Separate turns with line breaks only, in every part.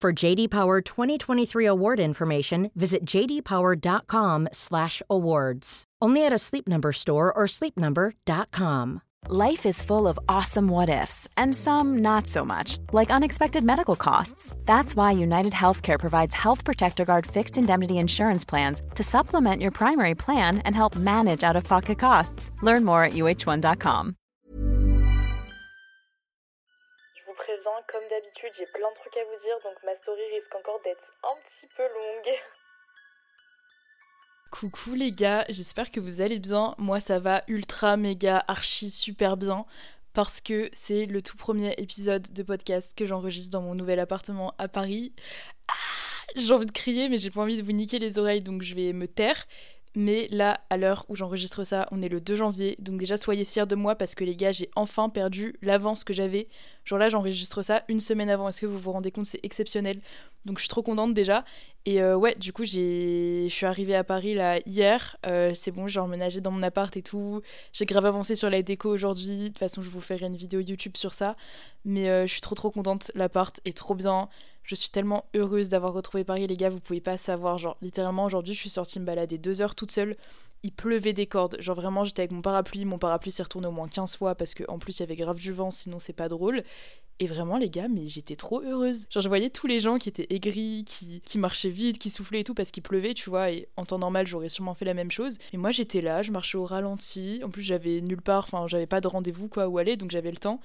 For JD Power 2023 award information, visit jdpower.com/awards. Only at a Sleep Number store or sleepnumber.com.
Life is full of awesome what ifs, and some not so much, like unexpected medical costs. That's why United Healthcare provides Health Protector Guard fixed indemnity insurance plans to supplement your primary plan and help manage out of pocket costs. Learn more at uh1.com.
j'ai plein de trucs à vous dire, donc ma story risque encore d'être un petit peu longue.
Coucou les gars, j'espère que vous allez bien. Moi ça va ultra méga archi super bien parce que c'est le tout premier épisode de podcast que j'enregistre dans mon nouvel appartement à Paris. Ah, j'ai envie de crier mais j'ai pas envie de vous niquer les oreilles donc je vais me taire. Mais là, à l'heure où j'enregistre ça, on est le 2 janvier. Donc déjà, soyez fiers de moi parce que les gars, j'ai enfin perdu l'avance que j'avais. Genre là, j'enregistre ça une semaine avant. Est-ce que vous vous rendez compte C'est exceptionnel? Donc je suis trop contente déjà. Et euh, ouais, du coup, je suis arrivée à Paris là hier. Euh, c'est bon, j'ai emménagé dans mon appart et tout. J'ai grave avancé sur la déco aujourd'hui. De toute façon, je vous ferai une vidéo YouTube sur ça. Mais euh, je suis trop trop contente. L'appart est trop bien. Je suis tellement heureuse d'avoir retrouvé Paris, les gars. Vous pouvez pas savoir. Genre, littéralement, aujourd'hui, je suis sortie me balader deux heures toute seule. Il pleuvait des cordes. Genre, vraiment, j'étais avec mon parapluie. Mon parapluie s'est retourné au moins 15 fois parce qu'en plus, il y avait grave du vent. Sinon, c'est pas drôle. Et vraiment, les gars, mais j'étais trop heureuse. Genre, je voyais tous les gens qui étaient aigris, qui, qui marchaient vite, qui soufflaient et tout parce qu'il pleuvait, tu vois. Et en temps normal, j'aurais sûrement fait la même chose. Et moi, j'étais là, je marchais au ralenti. En plus, j'avais nulle part, enfin, j'avais pas de rendez-vous, quoi, où aller, donc j'avais le temps.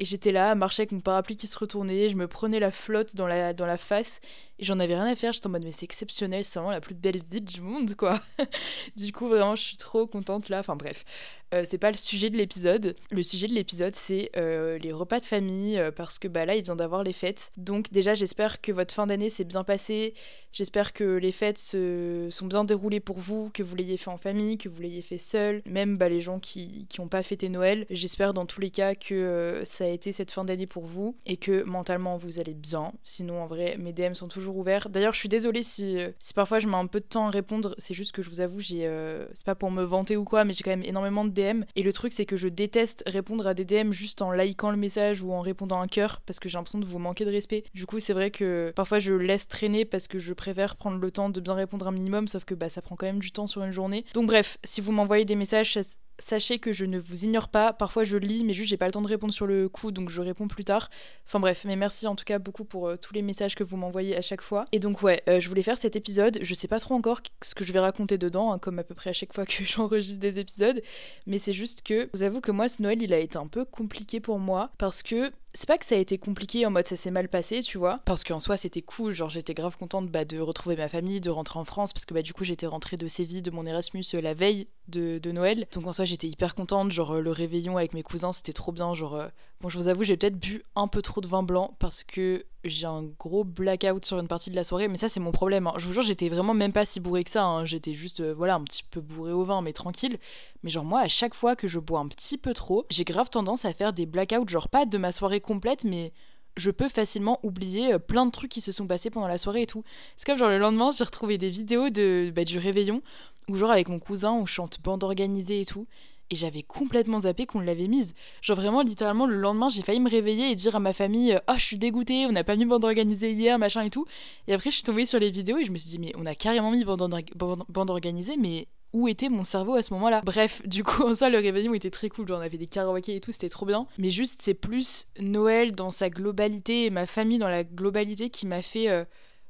Et j'étais là à marcher avec mon parapluie qui se retournait, je me prenais la flotte dans la, dans la face j'en avais rien à faire. J'étais en mode, mais c'est exceptionnel, c'est vraiment la plus belle ville du monde, quoi. du coup, vraiment, je suis trop contente là. Enfin, bref, euh, c'est pas le sujet de l'épisode. Le sujet de l'épisode, c'est euh, les repas de famille euh, parce que bah là, il vient d'avoir les fêtes. Donc, déjà, j'espère que votre fin d'année s'est bien passée. J'espère que les fêtes se sont bien déroulées pour vous, que vous l'ayez fait en famille, que vous l'ayez fait seul. Même bah, les gens qui n'ont pas fêté Noël. J'espère dans tous les cas que ça a été cette fin d'année pour vous et que mentalement vous allez bien. Sinon, en vrai, mes DM sont toujours ouverts. D'ailleurs, je suis désolée si, si parfois je mets un peu de temps à répondre. C'est juste que je vous avoue, j'ai, c'est pas pour me vanter ou quoi, mais j'ai quand même énormément de DM. Et le truc, c'est que je déteste répondre à des DM juste en likant le message ou en répondant un cœur parce que j'ai l'impression de vous manquer de respect. Du coup, c'est vrai que parfois je laisse traîner parce que je préfère prendre le temps de bien répondre un minimum, sauf que bah, ça prend quand même du temps sur une journée. Donc, bref, si vous m'envoyez des messages, sachez que je ne vous ignore pas. Parfois je lis, mais juste j'ai pas le temps de répondre sur le coup, donc je réponds plus tard. Enfin bref, mais merci en tout cas beaucoup pour euh, tous les messages que vous m'envoyez à chaque fois. Et donc ouais, euh, je voulais faire cet épisode. Je sais pas trop encore ce que je vais raconter dedans, hein, comme à peu près à chaque fois que j'enregistre des épisodes. Mais c'est juste que, vous avoue que moi ce Noël il a été un peu compliqué pour moi parce que c'est pas que ça a été compliqué en mode ça s'est mal passé, tu vois, parce qu'en soi c'était cool, genre j'étais grave contente bah, de retrouver ma famille, de rentrer en France, parce que bah du coup j'étais rentrée de Séville de mon Erasmus euh, la veille de, de, Noël, donc en soi j'étais hyper contente, genre euh, le réveillon avec mes cousins c'était trop bien, genre euh, bon je vous avoue j'ai peut-être bu un peu trop de vin blanc parce que j'ai un gros blackout sur une partie de la soirée, mais ça c'est mon problème. Hein. Je vous jure, j'étais vraiment même pas si bourré que ça. Hein. J'étais juste, voilà, un petit peu bourré au vin, mais tranquille. Mais genre moi, à chaque fois que je bois un petit peu trop, j'ai grave tendance à faire des blackouts, genre pas de ma soirée complète, mais je peux facilement oublier plein de trucs qui se sont passés pendant la soirée et tout. C'est comme genre le lendemain, j'ai retrouvé des vidéos de, bah, du réveillon, où genre avec mon cousin, on chante bande organisée et tout et j'avais complètement zappé qu'on l'avait mise. Genre vraiment, littéralement, le lendemain, j'ai failli me réveiller et dire à ma famille Ah, je suis dégoûtée, on n'a pas mis bande organisée hier, machin et tout. Et après, je suis tombée sur les vidéos et je me suis dit Mais on a carrément mis bande, bande organisée, mais où était mon cerveau à ce moment-là? Bref, du coup, en soi, le réveillon était très cool. Genre, on avait des karaokés et tout, c'était trop bien. Mais juste, c'est plus Noël dans sa globalité et ma famille dans la globalité qui m'a fait. Euh,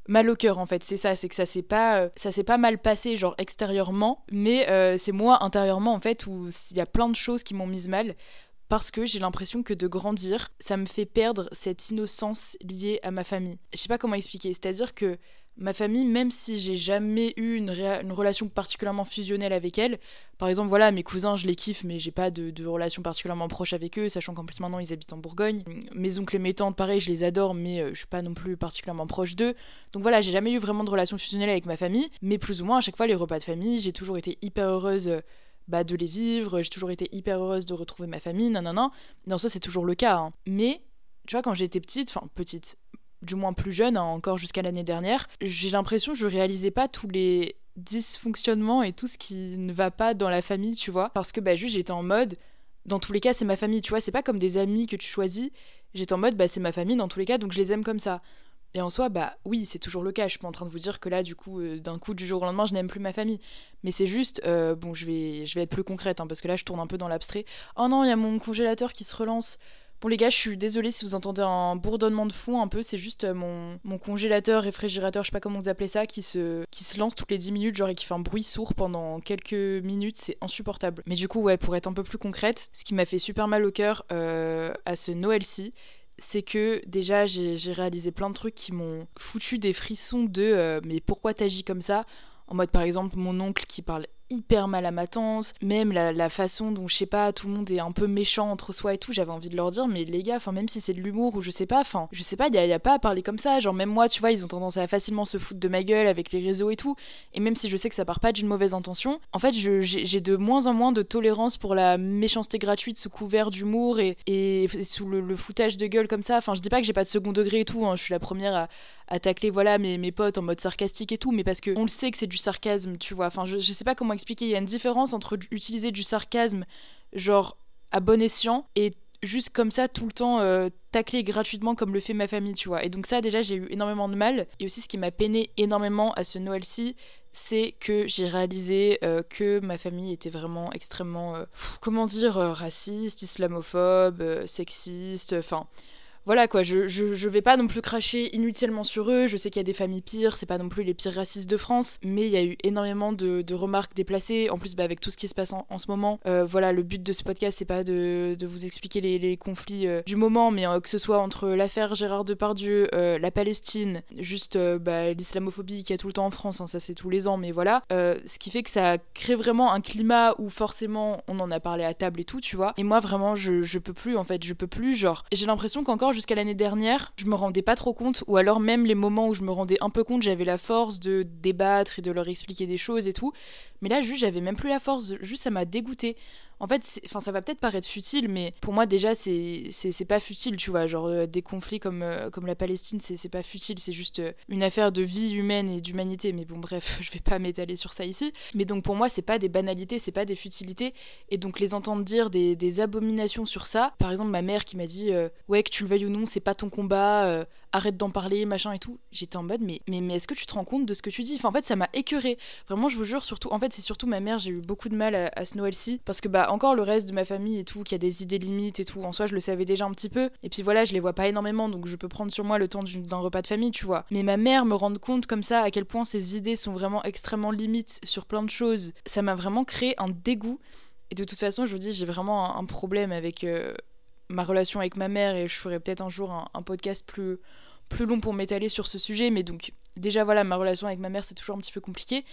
mal au cœur en fait c'est ça c'est que ça s'est pas euh, ça s'est pas mal passé genre extérieurement mais euh, c'est moi intérieurement en fait où il y a plein de choses qui m'ont mise mal parce que j'ai l'impression que de grandir, ça me fait perdre cette innocence liée à ma famille. Je sais pas comment expliquer, c'est-à-dire que ma famille, même si j'ai jamais eu une, relation particulièrement fusionnelle avec elle, par exemple, voilà, mes cousins, je les kiffe, mais j'ai pas de, relation particulièrement proche avec eux, sachant qu'en plus maintenant ils habitent en Bourgogne. Mes oncles et mes tantes, pareil, je les adore, mais euh, je suis pas non plus particulièrement proche d'eux. Donc voilà, j'ai jamais eu vraiment de relation fusionnelle avec ma famille, mais plus ou moins à chaque fois les repas de famille, j'ai toujours été hyper heureuse. Euh, bah, de les vivre, j'ai toujours été hyper heureuse de retrouver ma famille, nanana. Non, ça c'est toujours le cas. Hein. Mais, tu vois, quand j'étais petite, enfin petite, du moins plus jeune, hein, encore jusqu'à l'année dernière, j'ai l'impression que je réalisais pas tous les dysfonctionnements et tout ce qui ne va pas dans la famille, tu vois. Parce que bah, juste j'étais en mode, dans tous les cas c'est ma famille, tu vois, c'est pas comme des amis que tu choisis. J'étais en mode, bah c'est ma famille dans tous les cas, donc je les aime comme ça. Et en soi, bah oui, c'est toujours le cas. Je suis pas en train de vous dire que là, du coup, euh, d'un coup, du jour au lendemain, je n'aime plus ma famille. Mais c'est juste, euh, bon, je vais, je vais être plus concrète, hein, parce que là, je tourne un peu dans l'abstrait. Oh non, il y a mon congélateur qui se relance. Bon les gars, je suis désolée si vous entendez un bourdonnement de fond un peu, c'est juste euh, mon, congélateur, réfrigérateur, je sais pas comment vous appelez ça, qui se, qui se lance toutes les 10 minutes, genre et qui fait un bruit sourd pendant quelques minutes, c'est insupportable. Mais du coup, ouais, pour être un peu plus concrète, ce qui m'a fait super mal au cœur euh, à ce Noël-ci, c'est que déjà j'ai réalisé plein de trucs qui m'ont foutu des frissons de euh, mais pourquoi t'agis comme ça? En mode par exemple mon oncle qui parle hyper mal à ma tante, même la, façon dont je sais pas, tout le monde est un peu méchant entre soi et tout, j'avais envie de leur dire, mais les gars, même si c'est de l'humour ou je sais pas, enfin je sais pas, il a, pas à parler comme ça, genre même moi, tu vois, ils ont tendance à facilement se foutre de ma gueule avec les réseaux et tout, et même si je sais que ça part pas d'une mauvaise intention, en fait j'ai de moins en moins de tolérance pour la méchanceté gratuite sous couvert d'humour et, et, sous le, foutage de gueule comme ça, enfin je dis pas que j'ai pas de second degré et tout, hein, je suis la première à, à tacler voilà mes, mes potes en mode sarcastique et tout, mais parce que on le sait que c'est du sarcasme, tu vois, enfin je, je sais pas comment expliquer, il y a une différence entre utiliser du sarcasme, genre à bon escient, et juste comme ça tout le temps euh, tacler gratuitement comme le fait ma famille, tu vois. Et donc ça déjà j'ai eu énormément de mal. Et aussi ce qui m'a peiné énormément à ce Noël-ci, c'est que j'ai réalisé euh, que ma famille était vraiment extrêmement, euh, comment dire, raciste, islamophobe, sexiste, enfin voilà quoi, je, je, vais pas non plus cracher inutilement sur eux, je sais qu'il y a des familles pires, c'est pas non plus les pires racistes de France, mais il y a eu énormément de, remarques déplacées, en plus bah, avec tout ce qui se passe en, ce moment, euh, voilà, le but de ce podcast c'est pas de, vous expliquer les, conflits euh, du moment, mais euh, que ce soit entre l'affaire Gérard Depardieu, la Palestine, juste bah, l'islamophobie qu'il y a tout le temps en France, hein, ça c'est tous les ans, mais voilà, ce qui fait que ça crée vraiment un climat où forcément on en a parlé à table et tout, tu vois, et moi vraiment je, je peux plus en fait, je peux plus, genre, j'ai l'impression qu'encore jusqu'à l'année dernière, je me rendais pas trop compte, ou alors même les moments où je me rendais un peu compte, j'avais la force de débattre et de leur expliquer des choses et tout. Mais là, juste, j'avais même plus la force, juste ça m'a dégoûté. En fait, enfin, ça va peut-être paraître futile, mais pour moi, déjà, c'est pas futile, tu vois. Genre, euh, des conflits comme, euh, comme la Palestine, c'est pas futile, c'est juste euh, une affaire de vie humaine et d'humanité. Mais bon, bref, je vais pas m'étaler sur ça ici. Mais donc, pour moi, c'est pas des banalités, c'est pas des futilités. Et donc, les entendre dire des, des abominations sur ça, par exemple, ma mère qui m'a dit, ouais, que tu le veuilles ou non, c'est pas ton combat, arrête d'en parler, machin et tout. J'étais en mode, mais, mais, mais est-ce que tu te rends compte de ce que tu dis? En fait, ça m'a écœuré. Vraiment, je vous jure, surtout, en fait, c'est surtout ma mère, j'ai eu beaucoup de mal à, ce Noël-ci, parce que, bah, encore le reste de ma famille et tout, qui a des idées limites et tout, en soi, je le savais déjà un petit peu. Et puis voilà, je les vois pas énormément, donc je peux prendre sur moi le temps d'un repas de famille, tu vois. Mais ma mère me rendre compte comme ça à quel point ses idées sont vraiment extrêmement limites sur plein de choses, ça m'a vraiment créé un dégoût. Et de toute façon, je vous dis, j'ai vraiment un, problème avec euh, ma relation avec ma mère et je ferai peut-être un jour un podcast plus plus long pour m'étaler sur ce sujet, mais donc déjà voilà, ma relation avec ma mère c'est toujours un petit peu compliqué.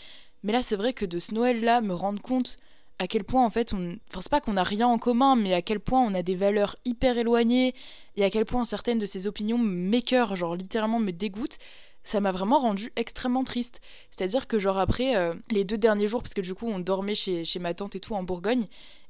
Mais là c'est vrai que de ce Noël-là, me rendre compte à quel point en fait on... Enfin c'est pas qu'on a rien en commun, mais à quel point on a des valeurs hyper éloignées, et à quel point certaines de ses opinions m'écœurent, genre littéralement me dégoûtent ça m'a vraiment rendu extrêmement triste. C'est-à-dire que genre après euh, les deux derniers jours, parce que du coup on dormait chez, chez ma tante et tout en Bourgogne,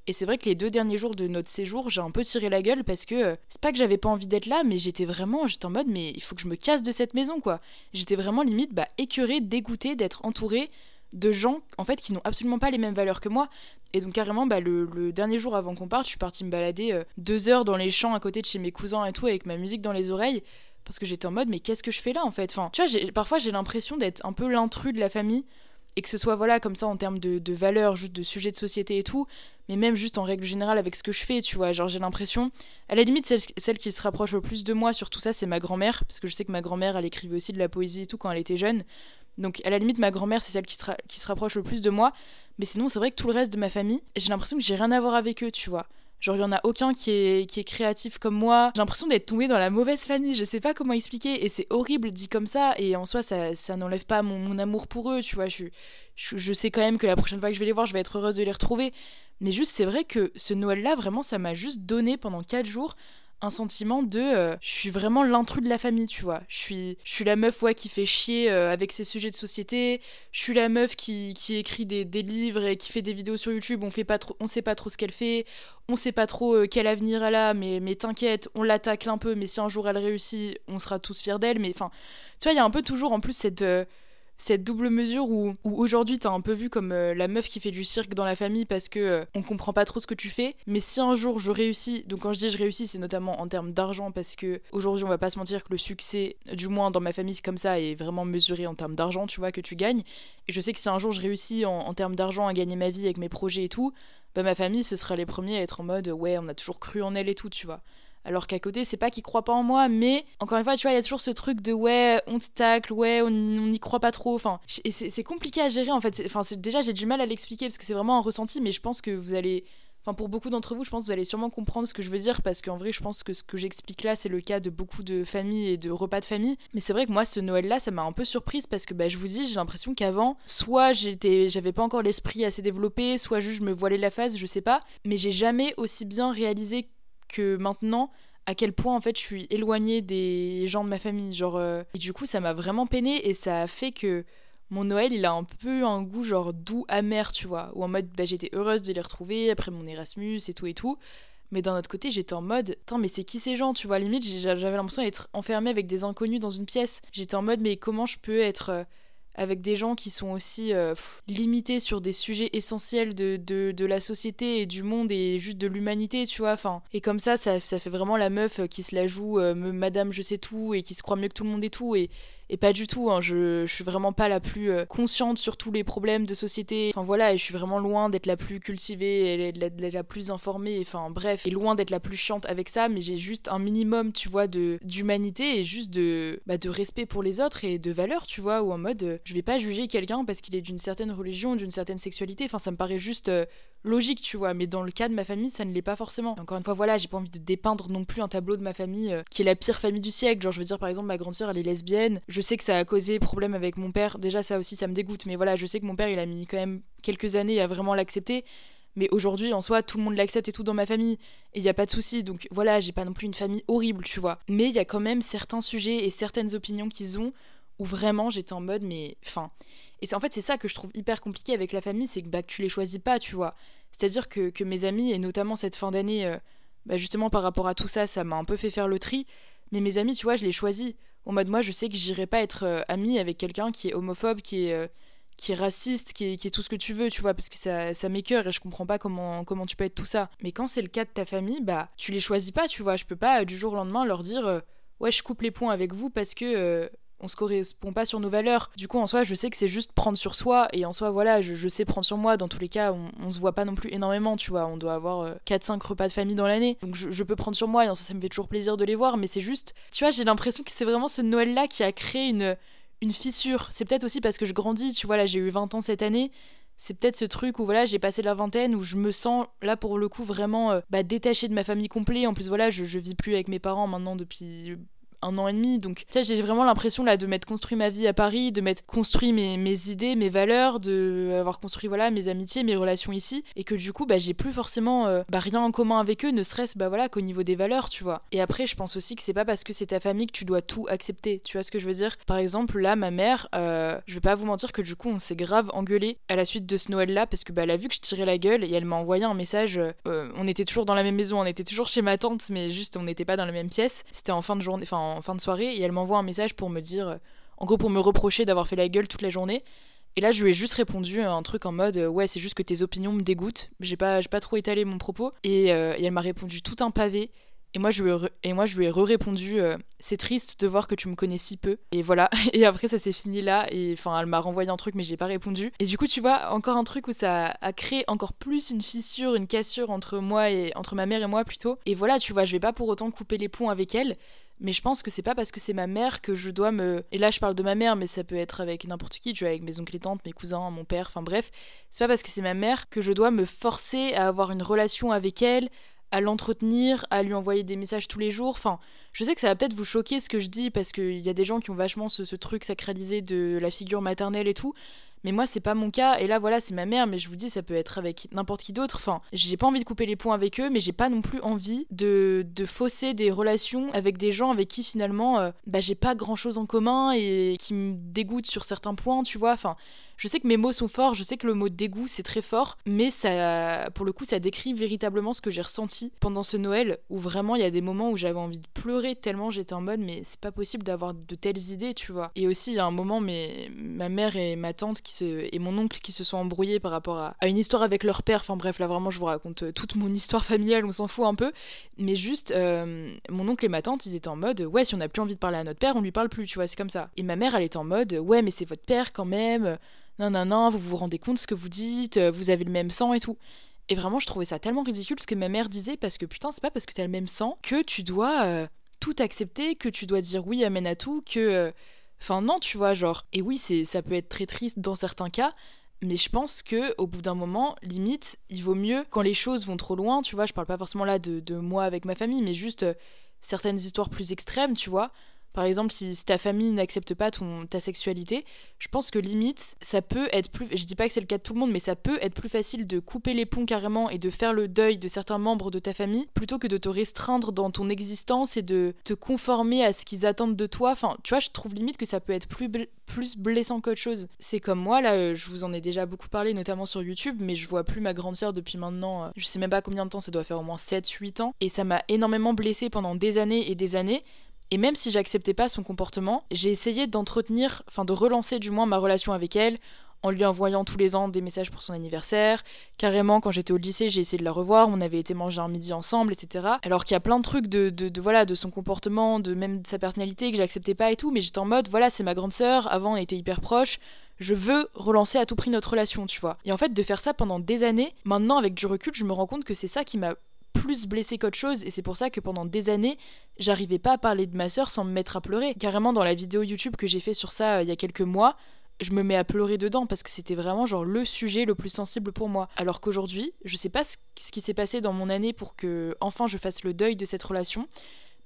et c'est vrai que les deux derniers jours de notre séjour, j'ai un peu tiré la gueule parce que euh, c'est pas que j'avais pas envie d'être là, mais j'étais vraiment, j'étais en mode, mais il faut que je me casse de cette maison, quoi. J'étais vraiment limite, bah, écœurée, dégoûtée d'être entourée de gens, en fait, qui n'ont absolument pas les mêmes valeurs que moi. Et donc, carrément, bah, le, dernier jour avant qu'on parte, je suis partie me balader euh, deux heures dans les champs à côté de chez mes cousins et tout, avec ma musique dans les oreilles. Parce que j'étais en mode, mais qu'est-ce que je fais là, en fait? Enfin, tu vois, parfois j'ai l'impression d'être un peu l'intrus de la famille et que ce soit voilà comme ça en termes de, de valeurs, juste de sujets de société et tout, mais même juste en règle générale avec ce que je fais, tu vois. Genre j'ai l'impression, à la limite celle, celle, qui se rapproche le plus de moi sur tout ça, c'est ma grand-mère, parce que je sais que ma grand-mère, elle écrivait aussi de la poésie et tout quand elle était jeune. Donc à la limite ma grand-mère c'est celle qui se, qui se rapproche le plus de moi, mais sinon c'est vrai que tout le reste de ma famille, j'ai l'impression que j'ai rien à voir avec eux, tu vois. Genre, il y en a aucun qui est, créatif comme moi. J'ai l'impression d'être tombée dans la mauvaise famille. Je sais pas comment expliquer. Et c'est horrible dit comme ça. Et en soi, ça, n'enlève pas mon, mon, amour pour eux. Tu vois, je, je, je, sais quand même que la prochaine fois que je vais les voir, je vais être heureuse de les retrouver. Mais juste, c'est vrai que ce Noël-là, vraiment, ça m'a juste donné pendant 4 jours un sentiment de euh, je suis vraiment l'intrus de la famille tu vois. Je suis je suis la meuf ouais qui fait chier euh, avec ses sujets de société. Je suis la meuf qui, qui écrit des, livres et qui fait des vidéos sur YouTube. On fait pas on sait pas trop ce qu'elle fait. On sait pas trop euh, quel avenir elle a mais mais t'inquiète on l'attaque un peu. Mais si un jour elle réussit on sera tous fiers d'elle. Mais enfin tu vois il y a un peu toujours en plus cette cette double mesure où, où aujourd'hui t'as un peu vu comme euh, la meuf qui fait du cirque dans la famille parce que euh, on comprend pas trop ce que tu fais. Mais si un jour je réussis, donc quand je dis je réussis, c'est notamment en termes d'argent parce que aujourd'hui on va pas se mentir que le succès, du moins dans ma famille c'est comme ça, est vraiment mesuré en termes d'argent, tu vois, que tu gagnes. Et je sais que si un jour je réussis en, en termes d'argent à gagner ma vie avec mes projets et tout, bah ma famille ce sera les premiers à être en mode ouais on a toujours cru en elle et tout, tu vois. Alors qu'à côté, c'est pas qu'ils croient pas en moi, mais encore une fois, tu vois, il y a toujours ce truc de ouais, on te tacle, ouais, on n'y croit pas trop. Enfin, c'est compliqué à gérer en fait. Enfin, déjà, j'ai du mal à l'expliquer parce que c'est vraiment un ressenti, mais je pense que vous allez. Enfin, pour beaucoup d'entre vous, je pense que vous allez sûrement comprendre ce que je veux dire parce qu'en vrai, je pense que ce que j'explique là, c'est le cas de beaucoup de familles et de repas de famille. Mais c'est vrai que moi, ce Noël-là, ça m'a un peu surprise parce que bah, je vous dis, j'ai l'impression qu'avant, soit j'étais, j'avais pas encore l'esprit assez développé, soit juste je me voilais la face, je sais pas. Mais j'ai jamais aussi bien réalisé que maintenant à quel point en fait je suis éloignée des gens de ma famille genre euh, et du coup ça m'a vraiment peiné et ça a fait que mon Noël il a un peu un goût genre doux amer tu vois ou en mode bah, j'étais heureuse de les retrouver après mon Erasmus et tout et tout. Mais d'un autre côté j'étais en mode attends mais c'est qui ces gens tu vois? Limite j'avais l'impression d'être enfermée avec des inconnus dans une pièce. J'étais en mode mais comment je peux être euh, avec des gens qui sont aussi euh, limités sur des sujets essentiels de, de, la société et du monde et juste de l'humanité, tu vois. Enfin, et comme ça, ça, fait vraiment la meuf qui se la joue euh, Madame je sais tout et qui se croit mieux que tout le monde et tout. Et pas du tout, hein, je, suis vraiment pas la plus euh, consciente sur tous les problèmes de société. Enfin voilà, et je suis vraiment loin d'être la plus cultivée et la, plus informée. Enfin bref, et loin d'être la plus chiante avec ça, mais j'ai juste un minimum, tu vois, d'humanité et juste de, bah, de respect pour les autres et de valeur, tu vois, ou en mode, euh, je vais pas juger quelqu'un parce qu'il est d'une certaine religion, d'une certaine sexualité. Enfin, ça me paraît juste euh, logique, tu vois. Mais dans le cas de ma famille, ça ne l'est pas forcément. Encore une fois, voilà, j'ai pas envie de dépeindre non plus un tableau de ma famille euh, qui est la pire famille du siècle. Genre, je veux dire, par exemple, ma grande sœur, elle est lesbienne. Je sais que ça a causé problème avec mon père. Déjà, ça aussi, ça me dégoûte. Mais voilà, je sais que mon père, il a mis quand même quelques années à vraiment l'accepter. Mais aujourd'hui, en soi, tout le monde l'accepte et tout dans ma famille. Et il n'y a pas de souci. Donc voilà, j'ai pas non plus une famille horrible, tu vois. Mais il y a quand même certains sujets et certaines opinions qu'ils ont où vraiment j'étais en mode, mais. Enfin. Et c'est en fait, c'est ça que je trouve hyper compliqué avec la famille, c'est que bah, tu les choisis pas, tu vois. C'est-à-dire que, que, mes amis, et notamment cette fin d'année, euh, bah justement par rapport à tout ça, ça m'a un peu fait faire le tri. Mais mes amis, tu vois, je les choisis. Au mode, moi, je sais que j'irai pas être euh, amie avec quelqu'un qui est homophobe, qui est, euh, raciste, qui est, qui est, tout ce que tu veux, tu vois, parce que ça, ça m'écœure et je comprends pas comment, comment tu peux être tout ça. Mais quand c'est le cas de ta famille, bah, tu les choisis pas, tu vois. Je peux pas, du jour au lendemain, leur dire, ouais, je coupe les points avec vous parce que on se correspond pas sur nos valeurs. Du coup, en soi, je sais que c'est juste prendre sur soi. Et en soi, voilà, je, je, sais prendre sur moi. Dans tous les cas, on, on, se voit pas non plus énormément, tu vois. On doit avoir euh, 4-5 repas de famille dans l'année. Donc je, peux prendre sur moi. Et en soi, ça me fait toujours plaisir de les voir. Mais c'est juste, tu vois, j'ai l'impression que c'est vraiment ce Noël-là qui a créé une, une fissure. C'est peut-être aussi parce que je grandis, tu vois. Là, j'ai eu 20 ans cette année. C'est peut-être ce truc où voilà, j'ai passé la vingtaine, où je me sens là pour le coup vraiment euh, bah, détachée de ma famille complète. En plus, voilà, je, je vis plus avec mes parents maintenant depuis un an et demi. Donc, j'ai vraiment l'impression là de m'être construit ma vie à Paris, de m'être construit mes, mes, idées, mes valeurs, de avoir construit voilà mes amitiés, mes relations ici, et que du coup, bah, j'ai plus forcément euh, bah, rien en commun avec eux, ne serait-ce bah voilà qu'au niveau des valeurs, tu vois. Et après, je pense aussi que c'est pas parce que c'est ta famille que tu dois tout accepter. Tu vois ce que je veux dire? Par exemple, là, ma mère, euh, je vais pas vous mentir que du coup, on s'est grave engueulé à la suite de ce Noël-là parce que bah, elle a vu que je tirais la gueule et elle m'a envoyé un message. Euh, on était toujours dans la même maison, on était toujours chez ma tante, mais juste on n'était pas dans la même pièce. C'était en fin de journée, enfin en fin de soirée et elle m'envoie un message pour me dire, euh, en gros pour me reprocher d'avoir fait la gueule toute la journée. Et là, je lui ai juste répondu un truc en mode euh, ouais, c'est juste que tes opinions me dégoûtent. J'ai pas, pas trop étalé mon propos. Et, euh, et elle m'a répondu tout un pavé. Et moi, je lui ai, et moi, je lui ai répondu euh, C'est triste de voir que tu me connais si peu. Et voilà. Et après, ça s'est fini là. Et enfin, elle m'a renvoyé un truc, mais j'ai pas répondu. Et du coup, tu vois, encore un truc où ça a créé encore plus une fissure, une cassure entre moi et entre ma mère et moi plutôt. Et voilà, tu vois, je vais pas pour autant couper les ponts avec elle. Mais je pense que c'est pas parce que c'est ma mère que je dois me. Et là, je parle de ma mère, mais ça peut être avec n'importe qui, tu vois, avec mes oncles et tantes, mes cousins, mon père, enfin bref. C'est pas parce que c'est ma mère que je dois me forcer à avoir une relation avec elle, à l'entretenir, à lui envoyer des messages tous les jours. Enfin, je sais que ça va peut-être vous choquer ce que je dis parce qu'il y a des gens qui ont vachement ce, ce, truc sacralisé de la figure maternelle et tout. Mais moi, c'est pas mon cas. Et là, voilà, c'est ma mère, mais je vous dis, ça peut être avec n'importe qui d'autre. Enfin, j'ai pas envie de couper les ponts avec eux, mais j'ai pas non plus envie de, de fausser des relations avec des gens avec qui finalement, euh, bah, j'ai pas grand chose en commun et qui me dégoûtent sur certains points, tu vois. Enfin, je sais que mes mots sont forts, je sais que le mot dégoût c'est très fort, mais ça, pour le coup, ça décrit véritablement ce que j'ai ressenti pendant ce Noël, où vraiment il y a des moments où j'avais envie de pleurer tellement j'étais en mode, mais c'est pas possible d'avoir de telles idées, tu vois. Et aussi, il y a un moment, mais ma mère et ma tante qui se, et mon oncle qui se sont embrouillés par rapport à, une histoire avec leur père. Enfin bref, là vraiment, je vous raconte euh, toute mon histoire familiale, on s'en fout un peu, mais juste, euh, mon oncle et ma tante, ils étaient en mode, ouais, si on n'a plus envie de parler à notre père, on lui parle plus, tu vois, c'est comme ça. Et ma mère, elle était en mode, ouais, mais c'est votre père quand même non, non, non, vous vous rendez compte de ce que vous dites, euh, vous avez le même sang et tout. Et vraiment, je trouvais ça tellement ridicule ce que ma mère disait, parce que putain, c'est pas parce que t'as le même sang que tu dois euh, tout accepter, que tu dois dire oui, amène à tout, que. Euh, enfin, non, tu vois, genre. Et oui, c'est, ça peut être très triste dans certains cas, mais je pense que au bout d'un moment, limite, il vaut mieux quand les choses vont trop loin, tu vois. Je parle pas forcément là de, de moi avec ma famille, mais juste certaines histoires plus extrêmes, tu vois. Par exemple, si, ta famille n'accepte pas ton, ta sexualité, je pense que limite, ça peut être plus. Je dis pas que c'est le cas de tout le monde, mais ça peut être plus facile de couper les ponts carrément et de faire le deuil de certains membres de ta famille plutôt que de te restreindre dans ton existence et de te conformer à ce qu'ils attendent de toi. Enfin, tu vois, je trouve limite que ça peut être plus, plus blessant qu'autre chose. C'est comme moi, là, euh, je vous en ai déjà beaucoup parlé, notamment sur YouTube, mais je vois plus ma grande sœur depuis maintenant, euh, je sais même pas combien de temps, ça doit faire au moins 7-8 ans, et ça m'a énormément blessée pendant des années et des années. Et même si j'acceptais pas son comportement, j'ai essayé d'entretenir, enfin de relancer du moins ma relation avec elle en lui envoyant tous les ans des messages pour son anniversaire. Carrément, quand j'étais au lycée, j'ai essayé de la revoir, on avait été manger un midi ensemble, etc. Alors qu'il y a plein de trucs de, de, voilà, de son comportement, de même de sa personnalité que j'acceptais pas et tout, mais j'étais en mode, voilà, c'est ma grande sœur, avant on était hyper proches, je veux relancer à tout prix notre relation, tu vois. Et en fait, de faire ça pendant des années, maintenant avec du recul, je me rends compte que c'est ça qui m'a plus blessée qu'autre chose et c'est pour ça que pendant des années j'arrivais pas à parler de ma sœur sans me mettre à pleurer. Carrément dans la vidéo YouTube que j'ai fait sur ça euh, il y a quelques mois, je me mets à pleurer dedans parce que c'était vraiment genre le sujet le plus sensible pour moi. Alors qu'aujourd'hui, je sais pas ce qui s'est passé dans mon année pour que enfin je fasse le deuil de cette relation,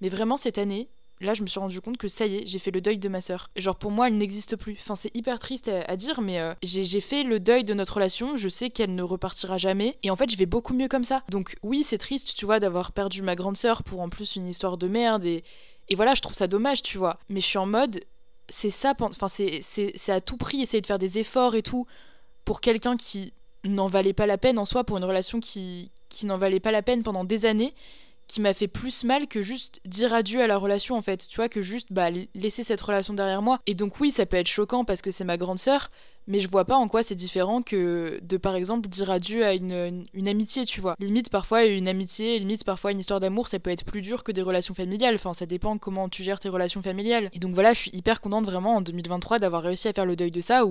mais vraiment cette année, là, je me suis rendu compte que ça y est, j'ai fait le deuil de ma sœur. Genre, pour moi, elle n'existe plus. Enfin, c'est hyper triste à, dire, mais euh, j'ai fait le deuil de notre relation. Je sais qu'elle ne repartira jamais. Et en fait, je vais beaucoup mieux comme ça. Donc, oui, c'est triste, tu vois, d'avoir perdu ma grande sœur pour en plus une histoire de merde. Et, et voilà, je trouve ça dommage, tu vois. Mais je suis en mode, c'est ça, enfin, c'est à tout prix essayer de faire des efforts et tout pour quelqu'un qui n'en valait pas la peine en soi, pour une relation qui, qui n'en valait pas la peine pendant des années qui m'a fait plus mal que juste dire adieu à la relation en fait, tu vois, que juste bah, laisser cette relation derrière moi. Et donc oui, ça peut être choquant parce que c'est ma grande sœur, mais je vois pas en quoi c'est différent que de par exemple dire adieu à une, une, amitié, tu vois. Limite parfois une amitié, limite parfois une histoire d'amour, ça peut être plus dur que des relations familiales, enfin ça dépend comment tu gères tes relations familiales. Et donc voilà, je suis hyper contente vraiment en 2023 d'avoir réussi à faire le deuil de ça,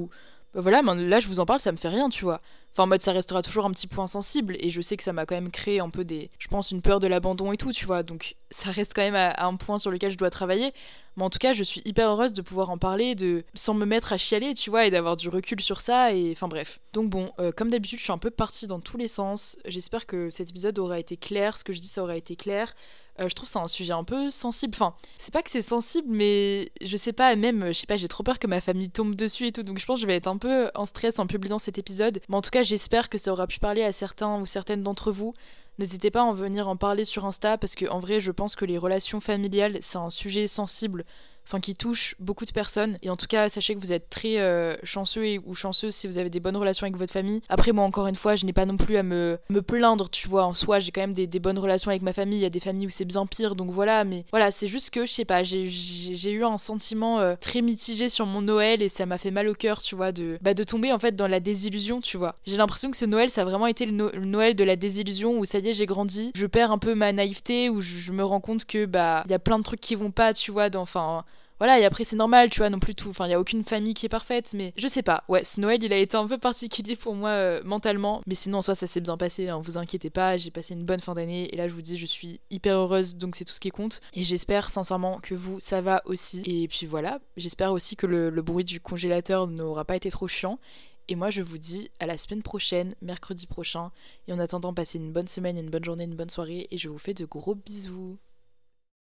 bah voilà, là je vous en parle, ça me fait rien, tu vois. Enfin, en mode, ça restera toujours un petit point sensible. Et je sais que ça m'a quand même créé un peu des. Je pense une peur de l'abandon et tout, tu vois. Donc, ça reste quand même un point sur lequel je dois travailler. Mais en tout cas, je suis hyper heureuse de pouvoir en parler, de sans me mettre à chialer, tu vois, et d'avoir du recul sur ça. Et enfin, bref. Donc, bon, euh, comme d'habitude, je suis un peu partie dans tous les sens. J'espère que cet épisode aura été clair. Ce que je dis, ça aura été clair. Euh, je trouve c'est un sujet un peu sensible. Enfin, c'est pas que c'est sensible, mais je sais pas, même, je sais pas, j'ai trop peur que ma famille tombe dessus et tout. Donc je pense que je vais être un peu en stress en publiant cet épisode. Mais en tout cas, j'espère que ça aura pu parler à certains ou certaines d'entre vous. N'hésitez pas à en venir en parler sur Insta parce que en vrai, je pense que les relations familiales, c'est un sujet sensible enfin qui touche beaucoup de personnes. Et en tout cas, sachez que vous êtes très euh, chanceux et, ou chanceuse si vous avez des bonnes relations avec votre famille. Après, moi, encore une fois, je n'ai pas non plus à me, me plaindre, tu vois. En soi, j'ai quand même des, bonnes relations avec ma famille. Il y a des familles où c'est bien pire, donc voilà. Mais voilà, c'est juste que, je sais pas, j'ai eu un sentiment euh, très mitigé sur mon Noël et ça m'a fait mal au cœur, tu vois, de, bah, de tomber en fait dans la désillusion, tu vois. J'ai l'impression que ce Noël, ça a vraiment été le, Noël de la désillusion où ça y est, j'ai grandi. Je perds un peu ma naïveté, où je, me rends compte que, bah, il y a plein de trucs qui vont pas, tu vois, enfin voilà, et après c'est normal, tu vois, non plus tout. Enfin, il y a aucune famille qui est parfaite, mais je sais pas. Ouais, ce Noël, il a été un peu particulier pour moi euh, mentalement, mais sinon, en soi, ça s'est bien passé. Hein, vous inquiétez pas, j'ai passé une bonne fin d'année, et là, je vous dis, je suis hyper heureuse, donc c'est tout ce qui compte. Et j'espère sincèrement que vous, ça va aussi. Et puis voilà, j'espère aussi que le, le bruit du congélateur n'aura pas été trop chiant. Et moi, je vous dis à la semaine prochaine, mercredi prochain. Et en attendant, passez une bonne semaine, une bonne journée, une bonne soirée. Et je vous fais de gros bisous.